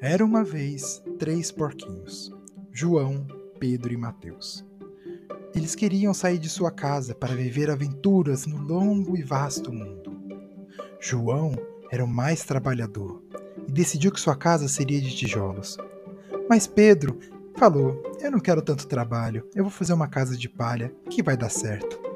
Era uma vez três porquinhos: João, Pedro e Mateus. Eles queriam sair de sua casa para viver aventuras no longo e vasto mundo. João era o mais trabalhador e decidiu que sua casa seria de tijolos. Mas Pedro falou: Eu não quero tanto trabalho, eu vou fazer uma casa de palha que vai dar certo.